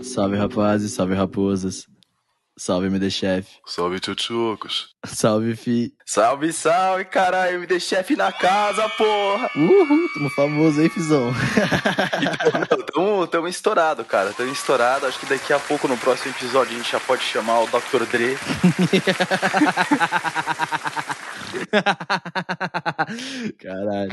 Salve rapazes, salve raposas. Salve MD Chef. Salve, tchutchucos. Salve Fi. Salve, salve, caralho, MD Chef na casa, porra. Uhul, tamo famoso aí, Fizão. tamo, tamo estourado, cara, tamo estourado. Acho que daqui a pouco, no próximo episódio, a gente já pode chamar o Dr. Dre. Caralho.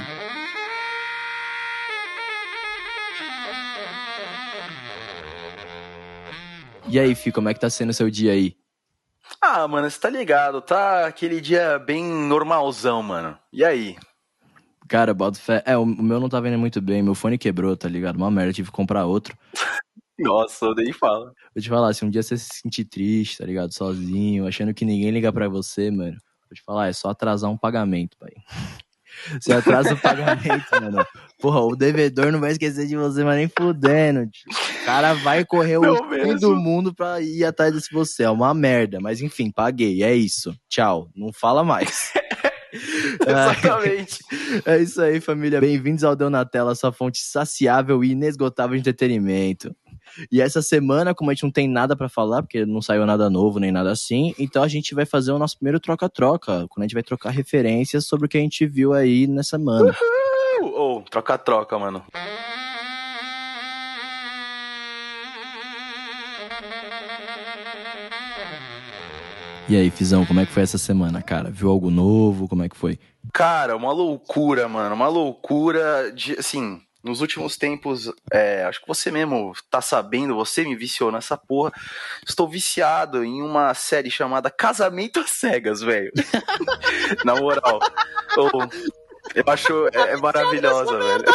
E aí, Fi, como é que tá sendo o seu dia aí? Ah, mano, você tá ligado, tá aquele dia bem normalzão, mano. E aí? Cara, boto fé. É, o o meu não tá vendo muito bem, meu fone quebrou, tá ligado? Uma merda, tive que comprar outro. Nossa, eu nem falo. Vou te falar, se um dia você se sentir triste, tá ligado? Sozinho, achando que ninguém liga pra você, mano. Vou te falar, é só atrasar um pagamento, pai. Você atrasa o pagamento, mano. Porra, o devedor não vai esquecer de você, mas nem fudendo, tio. O cara vai correr o Não fim mesmo. do mundo pra ir atrás de você. É uma merda, mas enfim, paguei. É isso. Tchau. Não fala mais. Exatamente. É isso aí, família. Bem-vindos ao Deu na Tela, sua fonte saciável e inesgotável de entretenimento. E essa semana, como a gente não tem nada pra falar, porque não saiu nada novo nem nada assim, então a gente vai fazer o nosso primeiro troca-troca, quando a gente vai trocar referências sobre o que a gente viu aí nessa semana. Ou, troca-troca, mano. E aí, Fizão, como é que foi essa semana, cara? Viu algo novo? Como é que foi? Cara, uma loucura, mano. Uma loucura de, assim, nos últimos tempos, é, acho que você mesmo tá sabendo, você me viciou nessa porra. Estou viciado em uma série chamada Casamento às Cegas, velho. Na moral. Eu acho é, é maravilhosa, velho.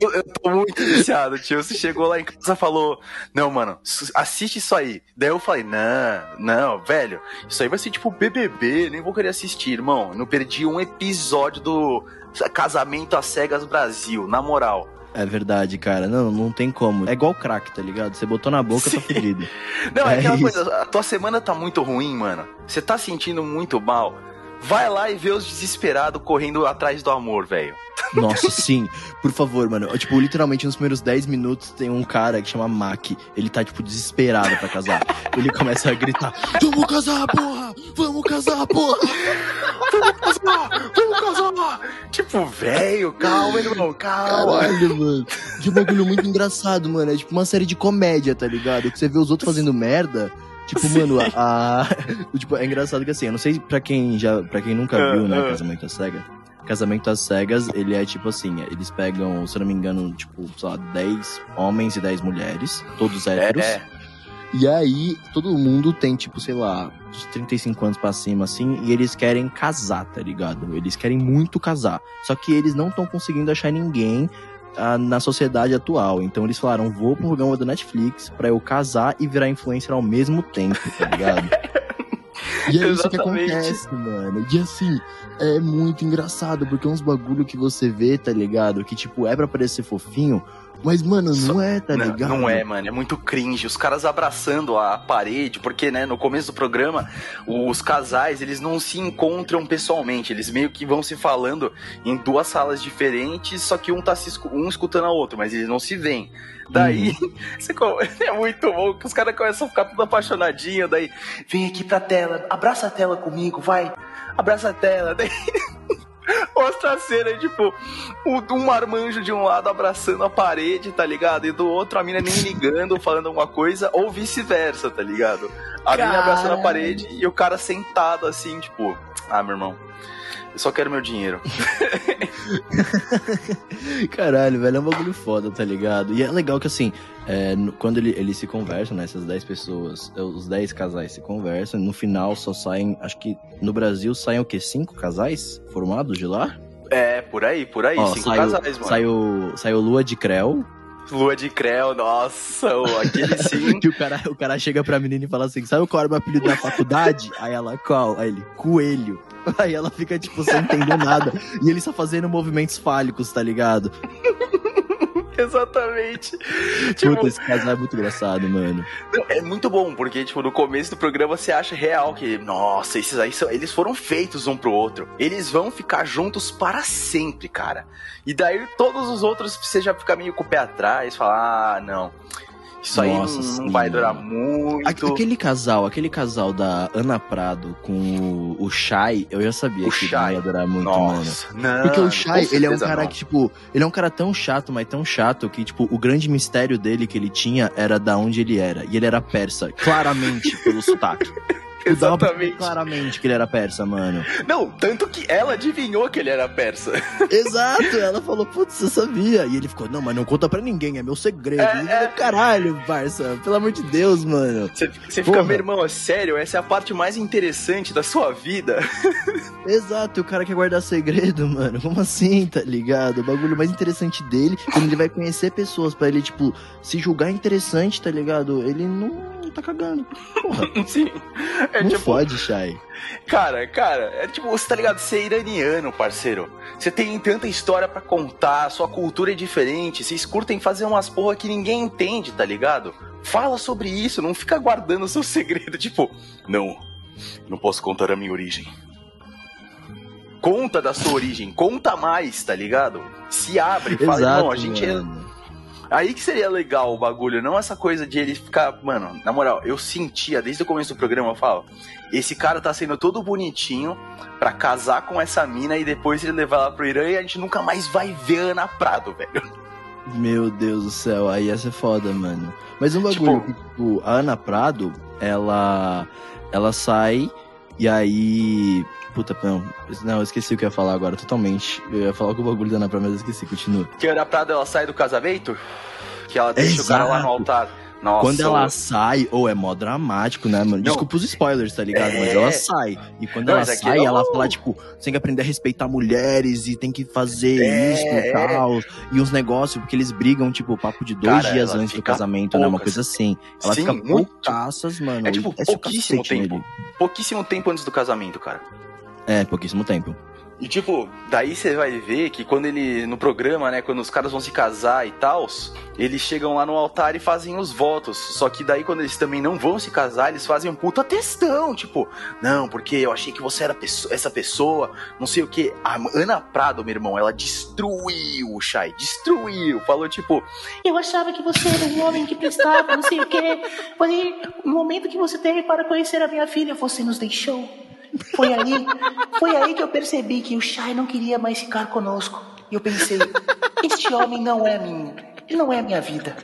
Eu, eu tô muito viciado, tio. Você chegou lá em casa e falou: Não, mano, assiste isso aí. Daí eu falei: Não, não, velho. Isso aí vai ser tipo BBB. Nem vou querer assistir, irmão. Eu não perdi um episódio do Casamento às Cegas Brasil, na moral. É verdade, cara. Não, não tem como. É igual crack, tá ligado? Você botou na boca, Sim. tá fudido. Não, é, É aquela isso. coisa. A tua semana tá muito ruim, mano. Você tá sentindo muito mal. Vai lá e vê os desesperados correndo atrás do amor, velho. Nossa, sim. Por favor, mano. Tipo, literalmente nos primeiros 10 minutos tem um cara que chama Mac. Ele tá, tipo, desesperado pra casar. Ele começa a gritar: Vamos casar, porra! Vamos casar, porra! Vamos casar! Tipo, velho, calma, irmão, calma. Caralho, mano. Que bagulho muito engraçado, mano. É tipo uma série de comédia, tá ligado? Que você vê os outros fazendo merda. Tipo, Sim. mano, a. a- tipo, é engraçado que assim, eu não sei pra quem já. para quem nunca Ah, viu, né, ah. Casamento às Cegas. Casamento às Cegas, ele é tipo assim, eles pegam, se eu não me engano, tipo, sei lá, 10 homens e 10 mulheres, todos héteros. É, E aí, todo mundo tem, tipo, sei lá, dos 35 anos pra cima, assim, e eles querem casar, tá ligado? Eles querem muito casar. Só que eles não estão conseguindo achar ninguém ah, na sociedade atual. Então eles falaram, vou pro programa da Netflix pra eu casar e virar influencer ao mesmo tempo, tá ligado? E é isso que Exatamente. acontece, mano. E assim, é muito engraçado, porque é uns bagulho que você vê, tá ligado? Que, tipo, é pra parecer fofinho, mas, mano, não é, tá não, ligado? não é, mano, é muito cringe. Os caras abraçando a parede, porque, né, no começo do programa, os casais, eles não se encontram pessoalmente. Eles meio que vão se falando em duas salas diferentes, só que um tá se um escutando a outro, mas eles não se veem. Daí, co- é muito bom que os caras começam a ficar tudo apaixonadinho, daí, vem aqui pra tela, abraça a tela comigo, vai, abraça a tela, daí mostra a cena, tipo, o- um marmanjo de um lado abraçando a parede, tá ligado? E do outro a mina nem ligando, falando alguma coisa, ou vice-versa, tá ligado? A mina abraçando a parede e o cara sentado assim, tipo, ah, meu irmão, eu só quero meu dinheiro. Caralho, velho, é um bagulho foda, tá ligado? E é legal que, assim, é, quando ele- eles se conversam, né, essas 10 pessoas, é, os 10 casais se conversam, no final só saem, acho que no Brasil saem o quê? Cinco casais formados de lá? É, por aí, por aí, Ó, cinco saiu, casais, mano. Saiu, saiu Lua de Creu, Lua de Creu, nossa, aquele sim. que o cara, o cara chega pra menina e fala assim, sabe qual era o meu apelido da faculdade? Aí ela, qual? Aí ele, Coelho. Aí ela fica, tipo, sem entender nada. E ele só fazendo movimentos fálicos, tá ligado? Exatamente. Tipo, Puta, esse casal é muito engraçado, mano. é muito bom, porque, tipo, no começo do programa você acha real que, nossa, esses aí são, eles foram feitos um pro outro. Eles vão ficar juntos para sempre, cara. E daí todos os outros você já fica meio com o pé atrás, fala, ah, não. Isso aí Nossa, não, sim, não vai durar mano. muito. Aque- Aquele casal, aquele casal da Ana Prado com o, o Shai, eu já sabia O que ele Shai. não ia durar muito, mano. Nossa, não. Porque o Shai, ele é um cara não. que, tipo, ele é um cara tão chato, mas tão chato que, tipo, o grande mistério dele que ele tinha era da onde ele era. E ele era persa, claramente, pelo sotaque. Exatamente. claramente que ele era persa, mano. Não, tanto que ela adivinhou que ele era persa. Exato, ela falou, putz, eu sabia. E ele ficou, não, mas não conta pra ninguém, é meu segredo. É, ele falou, caralho, parça, pelo amor de Deus, mano. Você, você fica, meu irmão, é sério, essa é a parte mais interessante da sua vida. Exato, e o cara quer guardar segredo, mano. Como assim, tá ligado? O bagulho mais interessante dele, quando ele vai conhecer pessoas pra ele, tipo, se julgar interessante, tá ligado? Ele não, não tá cagando. Porra, Sim. É não tipo, fode, Shai. cara, cara, é tipo, você tá ligado? Você é iraniano, parceiro. Você tem tanta história pra contar, sua cultura é diferente, vocês curtem fazer umas porra que ninguém entende, tá ligado? Fala sobre isso, não fica guardando o seu segredo, tipo, não, não posso contar a minha origem. Conta da sua origem, conta mais, tá ligado? Se abre, fala, Exato, irmão, a gente é mano. Aí que seria legal o bagulho, não essa coisa de ele ficar. Mano, na moral, eu sentia desde o começo do programa, eu falo, esse cara tá sendo todo bonitinho pra casar com essa mina e depois ele levar ela pro Irã e a gente nunca mais vai ver Ana Prado, velho. Meu Deus do céu, aí ia ser foda, mano. Mas um bagulho que, tipo, a Ana Prado, ela. Ela sai e aí. Puta, não, não, eu esqueci o que eu ia falar agora, totalmente. Eu ia falar com o bagulho da Ana Prado, mas eu esqueci, continua. Que a Ana Prado ela sai do casamento, que ela deixa o cara lá no Exato. altar. Nossa, quando ela o- sai, ou é mó dramático, né, mano? Desculpa os spoilers, tá ligado? Mas É. ela sai. E quando Não, ela mas aqui sai, é ela o- fala, tipo, você tem que aprender a respeitar mulheres e tem que fazer É, isso e é. tal. E uns negócios, porque eles brigam, tipo, papo de dois Cara, dias antes do casamento, né? Uma poucas. coisa assim. Ela Sim, fica muito. poucaças, mano. É tipo o pouquíssimo tempo. nele. pouquíssimo tempo antes do casamento, cara. É, pouquíssimo tempo. E tipo, daí você vai ver que quando ele, no programa, né, quando os caras vão se casar e tal, eles chegam lá no altar e fazem os votos. Só que daí quando eles também não vão se casar, eles fazem um puta textão, tipo, não, porque eu achei que você era pesso- essa pessoa, não sei o que. A Ana Prado, meu irmão, ela destruiu o Shai, destruiu. Falou tipo, Eu achava que você era um homem que prestava, não sei o quê. Porém, no momento que você teve para conhecer a minha filha, você nos deixou. Foi aí, foi aí que eu percebi que o Shai não queria mais ficar conosco. E eu pensei, este homem não é minha, ele não é minha vida.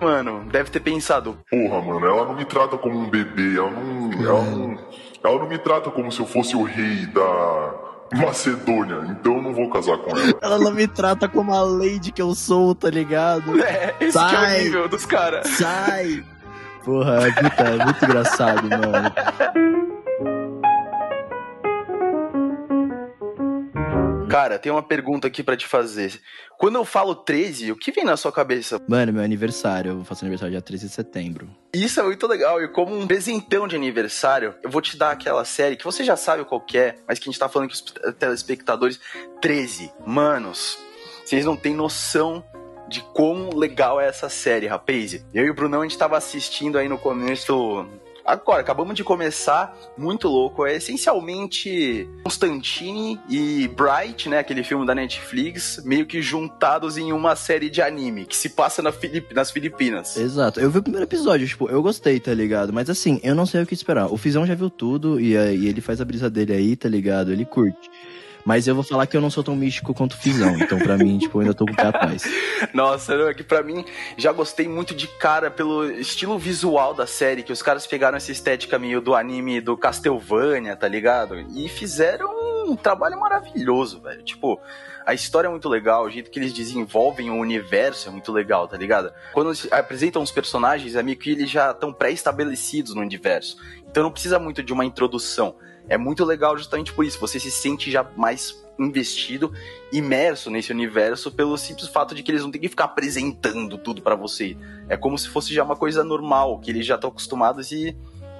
mano, deve ter pensado, Porra, mano, ela não me trata como um bebê, ela não. Ela não, ela não me trata como se eu fosse o rei da Macedônia, então eu não vou casar com ela. Ela não me trata como a lady que eu sou, tá ligado? é, esse que é o Sai. nível dos caras. Sai! Porra, é muito, é muito engraçado, mano. Cara, tem uma pergunta aqui pra te fazer. Quando eu falo 13, o que vem na sua cabeça? Mano, meu aniversário, eu faço aniversário dia 13 de setembro. Isso é muito legal. E como um presentão de aniversário, eu vou te dar aquela série que você já sabe qual que é, mas que a gente tá falando com os telespectadores. 13. Manos, vocês não têm noção de quão legal é essa série, rapaz. Eu e o Brunão, a gente tava assistindo aí no começo. Agora, acabamos de começar, muito louco. É essencialmente Constantine e Bright, né? Aquele filme da Netflix, meio que juntados em uma série de anime que se passa na Filip- nas Filipinas. Exato. Eu vi o primeiro episódio, tipo, eu gostei, tá ligado? Mas assim, eu não sei o que esperar. O Fizão já viu tudo e aí ele faz a brisa dele aí, tá ligado? Ele curte. Mas eu vou falar que eu não sou tão místico quanto o Fizão. Então, pra mim, tipo, eu ainda tô com o pé atrás. Nossa, não, é que pra mim já gostei muito de cara pelo estilo visual da série, que os caras pegaram essa estética meio do anime do Castlevania, tá ligado? E fizeram um trabalho maravilhoso, velho. Tipo, a história é muito legal, o jeito que eles desenvolvem o universo é muito legal, tá ligado? Quando apresentam os personagens, é meio que eles já estão pré-estabelecidos no universo. Então não precisa muito de uma introdução. É muito legal justamente por isso. Você se sente já mais investido, imerso nesse universo, pelo simples fato de que eles não têm que ficar apresentando tudo pra você. É como se fosse já uma coisa normal, que eles já estão acostumados e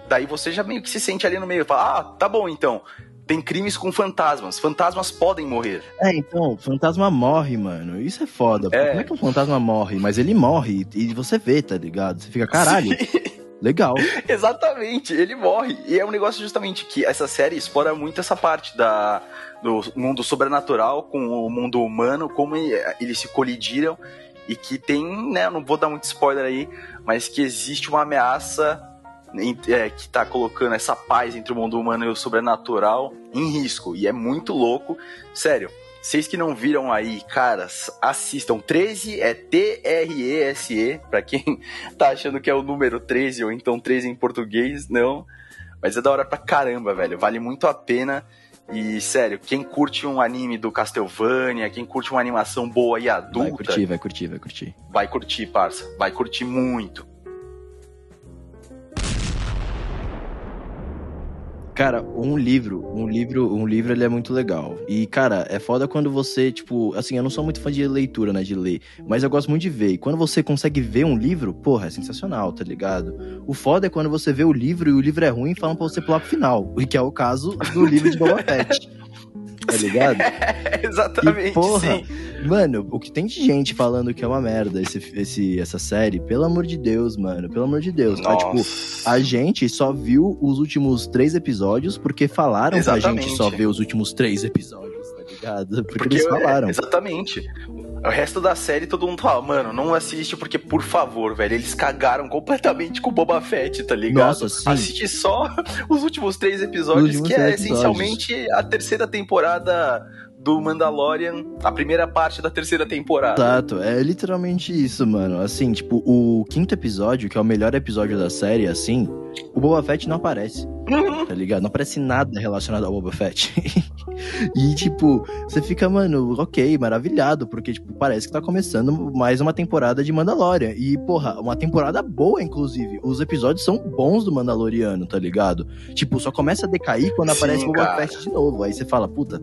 daí você já meio que se sente ali no meio. Fala, ah, tá bom então. tem crimes com fantasmas. Fantasmas podem morrer. É, então, o fantasma morre, mano. Isso é foda. É. Como é que um fantasma morre? Mas ele morre e você vê, tá ligado? Você fica, caralho, Sim, legal. exatamente, ele morre. E é um negócio justamente que essa série explora muito essa parte da, do mundo sobrenatural com o mundo humano, como e- eles se colidiram e que tem, né, não vou dar muito spoiler aí, mas que existe uma ameaça é, que tá colocando essa paz entre o mundo humano e o sobrenatural em risco. E é muito louco. Sério, vocês que não viram aí, caras, assistam. 13 é T-R-E-S-E, pra quem tá achando que é o número 13 ou então 13 em português, não. Mas é da hora pra caramba, velho. Vale muito a pena. E, sério, quem curte um anime do Castlevania, quem curte uma animação boa e adulta, Vai curtir, vai curtir, vai curtir. vai curtir, parça. Vai curtir muito. Cara, um livro, um livro, um livro ele é muito legal. E, cara, é foda quando você, tipo, assim, eu não sou muito fã de leitura, né, de ler, mas eu gosto muito de ver. E quando você consegue ver um livro, porra, é sensacional, tá ligado? O foda é quando você vê o livro e o livro é ruim e falam pra você pular pro final, o que é o caso do livro de Boba Fett. Tá ligado? Exatamente, E, porra, sim. Mano, o que tem de gente falando que é uma merda esse, esse, essa série, pelo amor de Deus, mano, pelo amor de Deus. Ah, tipo, Nossa. a gente só viu os últimos três episódios porque falaram pra Exatamente. gente só ver os últimos três episódios, tá ligado? Porque, Porque, eles falaram. é, exatamente. O resto da série todo mundo fala, mano, não assiste porque, por favor, velho, eles cagaram completamente com o Boba Fett, tá ligado? Nossa, sim. Assiste só os últimos três episódios, Os últimos que é três episódios. essencialmente a terceira temporada do Mandalorian, a primeira parte da terceira temporada. Exato, é literalmente isso, mano. Assim, tipo, o quinto episódio, que é o melhor episódio da série, assim, o Boba Fett não aparece, tá ligado? Não aparece nada relacionado ao Boba Fett. e, tipo, você fica, mano, ok, maravilhado, porque, tipo, parece que tá começando mais uma temporada de Mandalorian. E, porra, uma temporada boa, inclusive. Os episódios são bons do Mandaloriano, tá ligado? Tipo, só começa a decair quando Sim, aparece o Boba cara. Fett de novo. Aí você fala, puta,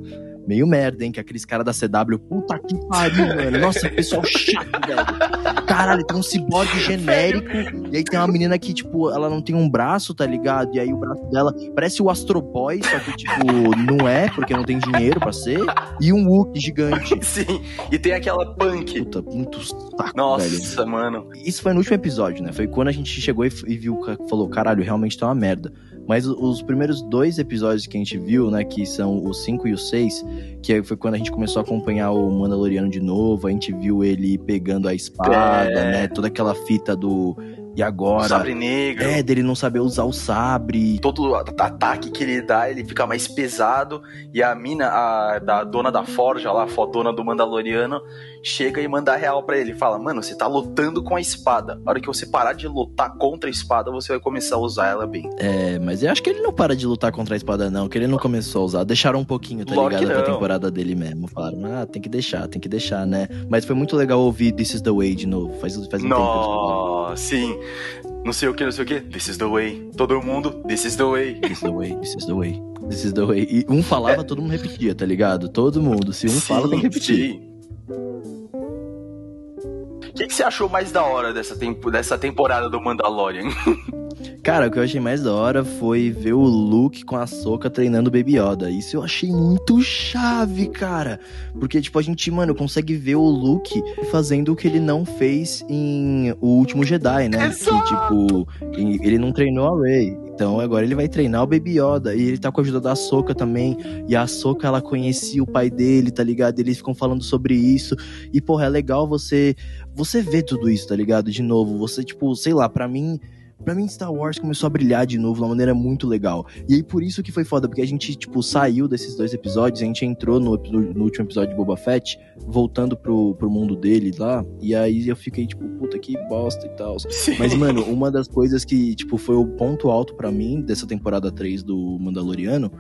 meio merda, hein? Que aqueles caras da CW, puta que pariu, mano. Nossa, pessoal chato, velho. Caralho, tem um ciborgue genérico. E aí tem uma menina que, tipo, ela não tem um braço, tá ligado? E aí o braço dela parece o Astro Boy, só que, tipo, não é, porque não tem dinheiro pra ser. E um Wookie gigante. Sim, e tem aquela punk. Puta, muito saco, velho. Nossa, mano. Isso foi no último episódio, né? Foi quando a gente chegou e, e viu, falou, caralho, realmente tá uma merda. Mas os primeiros dois episódios que a gente viu, né, que são o 5 e o 6, que foi quando a gente começou a acompanhar o Mandaloriano de novo, a gente viu ele pegando a espada, É. né, toda aquela fita do e O agora, sabre negro. é, dele não saber usar o sabre. todo ataque que ele dá, ele fica mais pesado. E a mina, a da dona da forja lá, a fodona do Mandaloriano, chega e manda a real pra ele. Fala, mano, você tá lutando com a espada. Na hora que você parar de lutar contra a espada, você vai começar a usar ela bem. É, mas eu acho que ele não para de lutar contra a espada não, que ele não começou a usar, deixaram um pouquinho, tá ligado, pra temporada dele mesmo. Falaram, ah, tem que deixar, tem que deixar, né? Mas foi muito legal ouvir This is the Way de novo, faz, faz um tempo que eu sim. Não sei o que, não sei o que. This is the way. Todo mundo, this is the way. This is the way, this is the way, this is the way. E um falava, todo mundo repetia, tá ligado? Todo mundo. Se um fala, tem que repetir. sim. O que, que você achou mais da hora dessa, tempo, dessa temporada do Mandalorian? Cara, o que eu achei mais da hora foi ver o Luke com a Soca treinando o Baby Yoda. Isso eu achei muito chave, cara. Porque, tipo, a gente, mano, consegue ver o Luke fazendo o que ele não fez em O Último Jedi, né? Exato. Que, tipo, ele não treinou a Rey. Então agora ele vai treinar o Baby Yoda. E ele tá com a ajuda da Soca também. E a Soca, ela conhecia o pai dele, tá ligado? Eles ficam falando sobre isso. E, porra, é legal você você vê tudo isso, tá ligado? De novo, você, tipo, sei lá, pra mim. Pra mim, Star Wars começou a brilhar de novo de uma maneira muito legal. E aí, por isso que foi foda, porque a gente, tipo, saiu desses dois episódios, a gente entrou no, no último episódio de Boba Fett, voltando pro, pro mundo dele lá, e aí eu fiquei, tipo, puta que bosta e tal. Mas, mano, uma das coisas que, tipo, foi o ponto alto pra mim dessa temporada 3 do Mandaloriano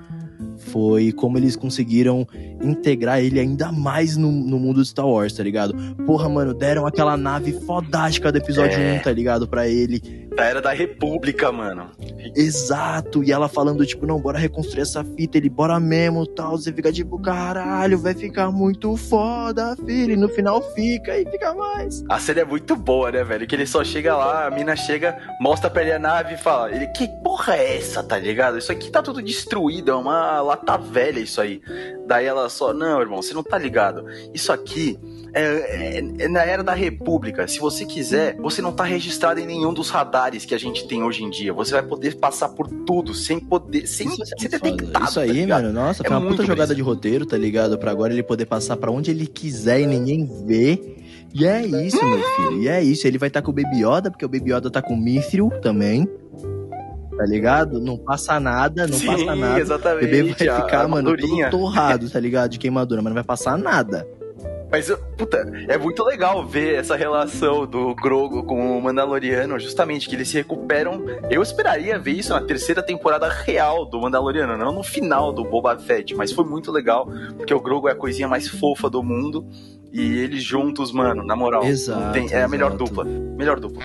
foi como eles conseguiram integrar ele ainda mais no, no mundo de Star Wars, tá ligado? Porra, mano, deram aquela nave fodástica do episódio É. 1, tá ligado? Pra ele. Da era da República, mano. Exato, e ela falando, tipo, não, bora reconstruir essa fita, ele bora mesmo, tal, você fica tipo, caralho, vai ficar muito foda, filho, e no final fica, e fica mais. A série é muito boa, né, velho? Que ele só chega lá, a mina chega, mostra pra ele a nave e fala, ele, que porra é essa, tá ligado? Isso aqui tá tudo destruído, é uma lata velha isso aí. Daí ela só, não, irmão, você não tá ligado. Isso aqui é, é- é na era da República. Se você quiser, você não tá registrado em nenhum dos radares que a gente tem hoje em dia. Você vai poder passar por tudo sem poder, sem Isso ser detectado. Isso tá aí, ligado? mano, nossa, É foi uma puta jogada de roteiro, tá ligado? Pra agora ele poder passar pra onde ele quiser e ninguém vê. E é isso, meu filho. E é isso. Ele vai estar com o Baby Yoda, porque o Baby Yoda tá com o Mithril também. Tá ligado? Não passa nada, não Sim, passa nada. O exatamente. bebê vai a ficar, mano, armadurinha. todo torrado, tá ligado? De queimadura, mas não vai passar nada. Mas, puta, é muito legal ver essa relação do Grogo com o Mandaloriano, justamente, que eles se recuperam. Eu esperaria ver isso na terceira temporada real do Mandaloriano, não no final do Boba Fett, mas foi muito legal, porque o Grogo é a coisinha mais fofa do mundo, e eles juntos, mano, na moral, Exato, tem- é a melhor exato. dupla. Melhor dupla.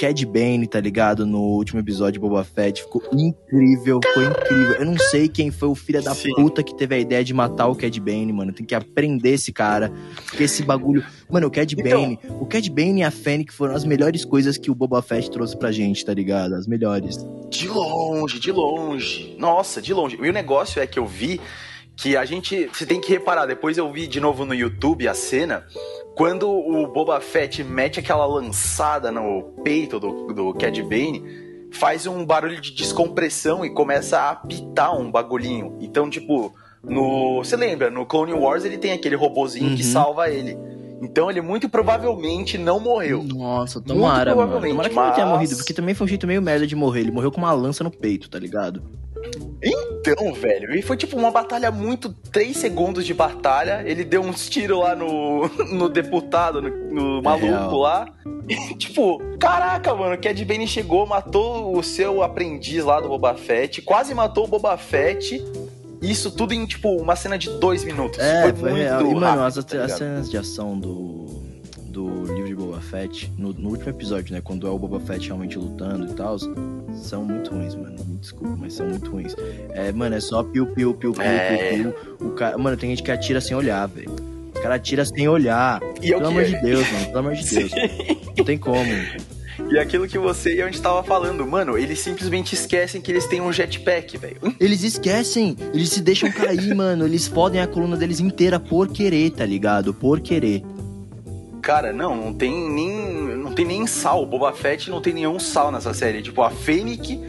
Cad Bane, tá ligado? No último episódio de Boba Fett. Ficou incrível, ficou incrível. Eu não sei quem foi o filho da Sim. puta que teve a ideia de matar o Cad Bane, mano. Tem que aprender esse cara. Porque esse bagulho. Mano, o Cad Então- Bane. O Cad Bane e a Fennec foram as melhores coisas que o Boba Fett trouxe pra gente, tá ligado? As melhores. De longe, de longe. Nossa, de longe. E o negócio é que eu vi que a gente. Você tem que reparar, depois eu vi de novo no YouTube a cena. Quando o Boba Fett mete aquela lançada no peito do, do Cad Bane, faz um barulho de descompressão e começa a apitar um bagulhinho. Então, tipo, no. Você lembra, no Clone Wars ele tem aquele robozinho que Uhum. salva ele. Então ele muito provavelmente não morreu. Nossa, tomara, mano. provavelmente, Tomara que ele não tenha mas- morrido, porque também foi um jeito meio merda de morrer. Ele morreu com uma lança no peito, tá ligado? Então, velho, e foi tipo uma batalha muito. Três segundos de batalha. Ele deu uns tiros lá no, no deputado, no, no maluco real. lá. E, tipo, caraca, mano, o Cad Bane chegou, matou o seu aprendiz lá do Boba Fett, quase matou o Boba Fett. Isso tudo em, tipo, uma cena de dois minutos. É, foi, foi, muito real. E, mano, as, tá as cenas de ação do, do livro de Boba Fett, no, no último episódio, né? Quando é o Boba Fett realmente lutando e tal, são muito ruins, mano. Me desculpa, mas são muito ruins. É, mano, é só piu, piu, piu, piu, É. piu, piu. O cara, mano, tem gente que atira sem olhar, velho. Os caras atiram sem olhar. E é o Pelo que- amor de Deus, mano. Pelo amor de Deus. Não tem como. E aquilo que você e a gente tava falando, mano, eles simplesmente esquecem que eles têm um jetpack, velho. Eles esquecem, eles se deixam cair, mano. Eles fodem a coluna deles inteira por querer, tá ligado? Por querer. Cara, não, não tem nem. Não tem nem sal. O Boba Fett não tem nenhum sal nessa série. Tipo, a Fennec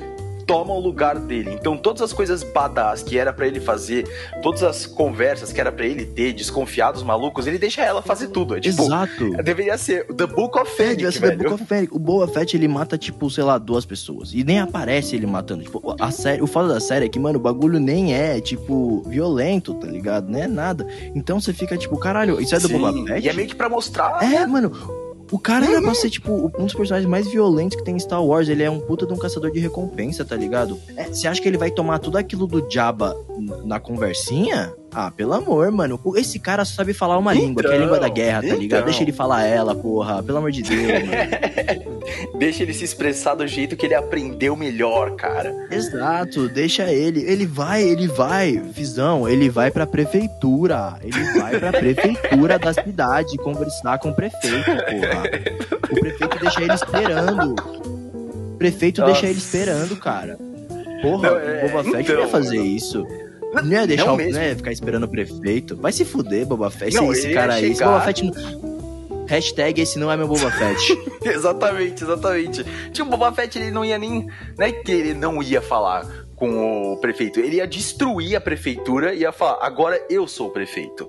toma o lugar dele. Então, todas as coisas badass que era pra ele fazer, todas as conversas que era pra ele ter, desconfiados, malucos, ele deixa ela fazer tudo. É tipo. Exato. Deveria ser The Book of É, Fennec, devia ser The velho. Book of Fennec. O Boba Fett, ele mata, tipo, sei lá, duas pessoas. E nem aparece ele matando. Tipo, a série, o foda da série é que, mano, o bagulho nem é, tipo, violento, tá ligado? Nem é nada. Então você fica, tipo, caralho, isso é do Sim, Boba Fett? E é meio que pra mostrar. É, mano. O cara era pra ser, tipo, um dos personagens mais violentos que tem em Star Wars. Ele é um puta de um caçador de recompensa, tá ligado? É, Você acha que ele vai tomar tudo aquilo do Jabba na conversinha? Ah, pelo amor, mano. Esse cara só sabe falar uma língua, que é a língua da guerra, tá ligado? então. Deixa ele falar ela, porra. Pelo amor de Deus, mano. Deixa ele se expressar do jeito que ele aprendeu melhor, cara. Exato, deixa ele. Ele vai, ele vai, Visão, ele vai pra prefeitura. Ele vai pra prefeitura da cidade conversar com o prefeito, porra. O prefeito deixa ele esperando. O prefeito Nossa. deixa ele esperando, cara. Porra, Não, é, o Boba Fett então, ia fazer mano. Não ia deixar Não o, né, ficar esperando o prefeito. Vai se fuder, Boba Fett. Não, esse ele cara aí. Esse Boba Fett. não- Hashtag esse não é meu Boba Fett. exatamente, exatamente. Tipo, o Boba Fett, ele não ia nem. Não é que ele não ia falar com o prefeito, ele ia destruir a prefeitura e ia falar: agora eu sou o prefeito.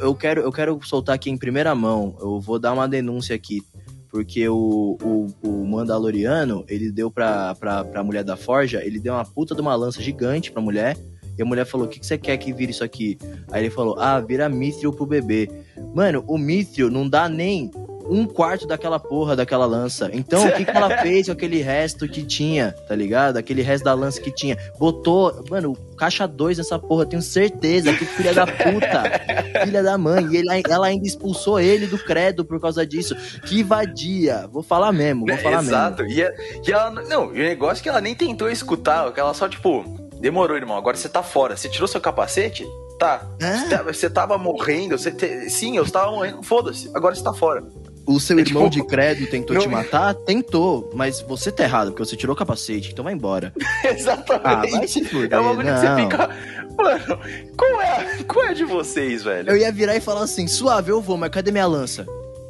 Eu quero, eu quero soltar aqui em primeira mão. Eu vou dar uma denúncia aqui. Porque o, o, o Mandaloriano, ele deu pra, pra, pra mulher da Forja, ele deu uma puta de uma lança gigante pra mulher. E a mulher falou: O que, que você quer que vire isso aqui? Aí ele falou: Ah, vira Mithril pro bebê. Mano, o Mithril não dá nem um quarto daquela porra daquela lança. Então, o que, que ela fez com aquele resto que tinha, tá ligado? Aquele resto da lança que tinha. Botou, mano, caixa 2 nessa porra, tenho certeza. Que filha da puta. filha da mãe. E ele, ela ainda expulsou ele do credo por causa disso. Que vadia. Vou falar mesmo, vou falar Exato. mesmo. E, a- e ela. Não, e o negócio é que ela nem tentou escutar, que ela só, tipo, demorou, irmão. Agora você tá fora. Você tirou seu capacete? Tá. É? Você, tá- você tava morrendo. Você te- Sim, eu estava morrendo. Foda-se. Agora você tá fora. O seu É irmão tipo- de credo tentou Não- te matar? Tentou. Mas você tá errado, porque você tirou o capacete. Então vai embora. Exatamente. Ah, vai se fuder. É uma bagulho que você fica. Mano, qual é, qual é de vocês, velho? Eu ia virar e falar assim, suave, eu vou, mas cadê minha lança?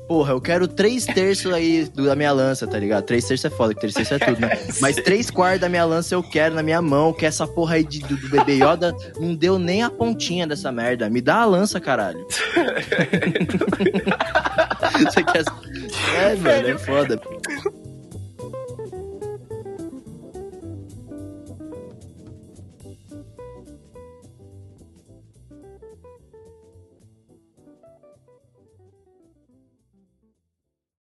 Porra, eu quero três terços aí da minha lança, tá ligado? Três terços é foda, que três terços é tudo, né? Mas três quartos da minha lança eu quero na minha mão, que essa porra aí de, do, do bebê Yoda não deu nem a pontinha dessa merda. Me dá a lança, caralho. Você quer... É, velho, é foda.